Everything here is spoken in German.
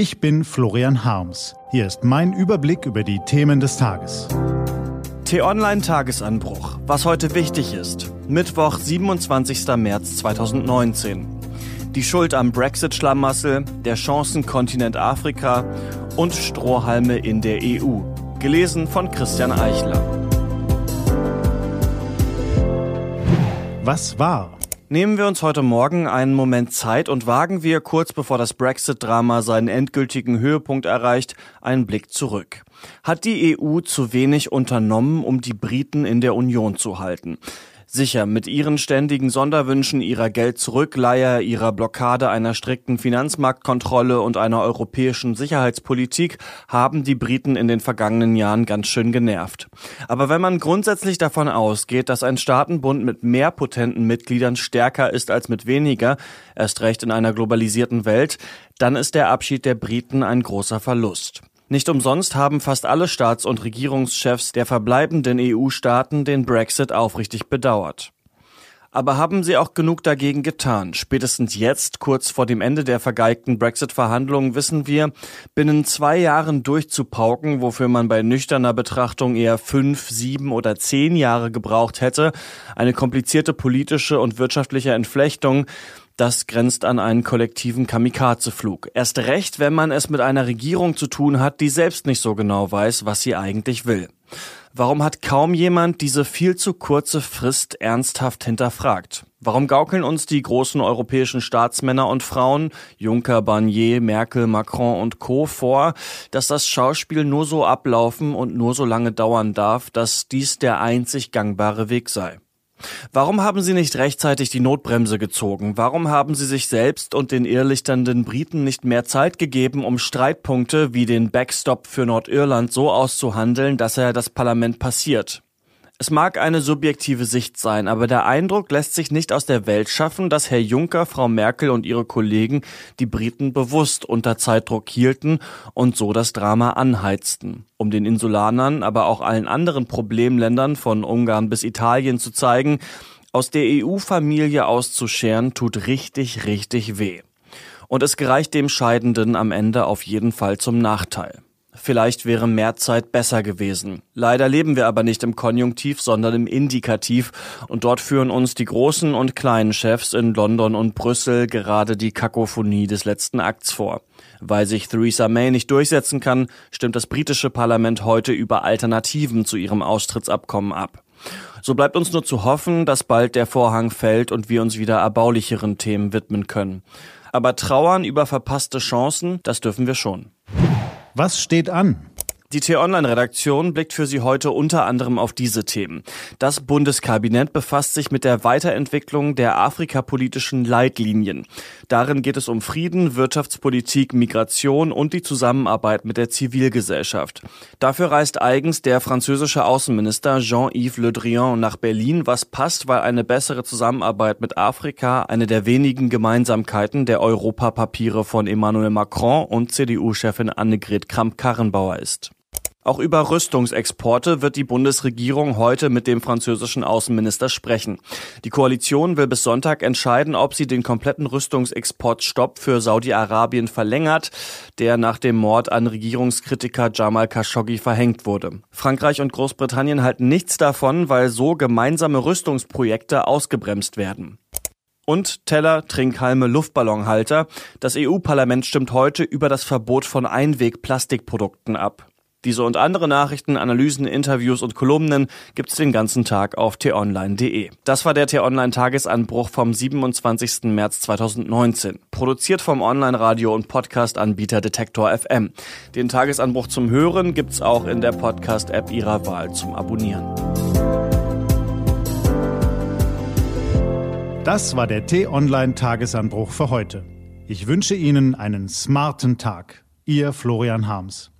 Ich bin Florian Harms. Hier ist mein Überblick über die Themen des Tages. T-Online Tagesanbruch. Was heute wichtig ist. Mittwoch, 27. März 2019. Die Schuld am Brexit-Schlamassel, der Chancenkontinent Afrika und Strohhalme in der EU. Gelesen von Christian Eichler. Was war? Nehmen wir uns heute Morgen einen Moment Zeit und wagen wir, kurz bevor das Brexit-Drama seinen endgültigen Höhepunkt erreicht, einen Blick zurück. Hat die EU zu wenig unternommen, um die Briten in der Union zu halten? Sicher, mit ihren ständigen Sonderwünschen, ihrer Geldzurückleihe, ihrer Blockade einer strikten Finanzmarktkontrolle und einer europäischen Sicherheitspolitik haben die Briten in den vergangenen Jahren ganz schön genervt. Aber wenn man grundsätzlich davon ausgeht, dass ein Staatenbund mit mehr potenten Mitgliedern stärker ist als mit weniger, erst recht in einer globalisierten Welt, dann ist der Abschied der Briten ein großer Verlust. Nicht umsonst haben fast alle Staats- und Regierungschefs der verbleibenden EU-Staaten den Brexit aufrichtig bedauert. Aber haben sie auch genug dagegen getan? Spätestens jetzt, kurz vor dem Ende der vergeigten Brexit-Verhandlungen, wissen wir, binnen zwei Jahren durchzupauken, wofür man bei nüchterner Betrachtung eher fünf, sieben oder zehn Jahre gebraucht hätte, eine komplizierte politische und wirtschaftliche Entflechtung, das grenzt an einen kollektiven Kamikazeflug. Erst recht, wenn man es mit einer Regierung zu tun hat, die selbst nicht so genau weiß, was sie eigentlich will. Warum hat kaum jemand diese viel zu kurze Frist ernsthaft hinterfragt? Warum gaukeln uns die großen europäischen Staatsmänner und Frauen, Juncker, Barnier, Merkel, Macron und Co. vor, dass das Schauspiel nur so ablaufen und nur so lange dauern darf, dass dies der einzig gangbare Weg sei? Warum haben Sie nicht rechtzeitig die Notbremse gezogen? Warum haben Sie sich selbst und den irrlichternden Briten nicht mehr Zeit gegeben, um Streitpunkte wie den Backstop für Nordirland so auszuhandeln, dass er das Parlament passiert? Es mag eine subjektive Sicht sein, aber der Eindruck lässt sich nicht aus der Welt schaffen, dass Herr Juncker, Frau Merkel und ihre Kollegen die Briten bewusst unter Zeitdruck hielten und so das Drama anheizten, um den Insulanern, aber auch allen anderen Problemländern von Ungarn bis Italien zu zeigen, aus der EU-Familie auszuscheren tut richtig, richtig weh. Und es gereicht dem Scheidenden am Ende auf jeden Fall zum Nachteil. Vielleicht wäre mehr Zeit besser gewesen. Leider leben wir aber nicht im Konjunktiv, sondern im Indikativ und dort führen uns die großen und kleinen Chefs in London und Brüssel gerade die Kakophonie des letzten Akts vor. Weil sich Theresa May nicht durchsetzen kann, stimmt das britische Parlament heute über Alternativen zu ihrem Austrittsabkommen ab. So bleibt uns nur zu hoffen, dass bald der Vorhang fällt und wir uns wieder erbaulicheren Themen widmen können. Aber trauern über verpasste Chancen, das dürfen wir schon. Was steht an? Die T-Online-Redaktion blickt für Sie heute unter anderem auf diese Themen. Das Bundeskabinett befasst sich mit der Weiterentwicklung der afrikapolitischen Leitlinien. Darin geht es um Frieden, Wirtschaftspolitik, Migration und die Zusammenarbeit mit der Zivilgesellschaft. Dafür reist eigens der französische Außenminister Jean-Yves Le Drian nach Berlin, was passt, weil eine bessere Zusammenarbeit mit Afrika eine der wenigen Gemeinsamkeiten der Europapapiere von Emmanuel Macron und CDU-Chefin Annegret Kramp-Karrenbauer ist. Auch über Rüstungsexporte wird die Bundesregierung heute mit dem französischen Außenminister sprechen. Die Koalition will bis Sonntag entscheiden, ob sie den kompletten Rüstungsexportstopp für Saudi-Arabien verlängert, der nach dem Mord an Regierungskritiker Jamal Khashoggi verhängt wurde. Frankreich und Großbritannien halten nichts davon, weil so gemeinsame Rüstungsprojekte ausgebremst werden und Teller, Trinkhalme, Luftballonhalter. Das EU-Parlament stimmt heute über das Verbot von Einweg-Plastikprodukten ab. Diese und andere Nachrichten, Analysen, Interviews und Kolumnen gibt's den ganzen Tag auf t-online.de. Das war der t-online Tagesanbruch vom 27. März 2019. Produziert vom Online-Radio und Podcast-Anbieter Detektor FM. Den Tagesanbruch zum Hören gibt's auch in der Podcast-App Ihrer Wahl zum Abonnieren. Das war der T-Online Tagesanbruch für heute. Ich wünsche Ihnen einen smarten Tag. Ihr Florian Harms.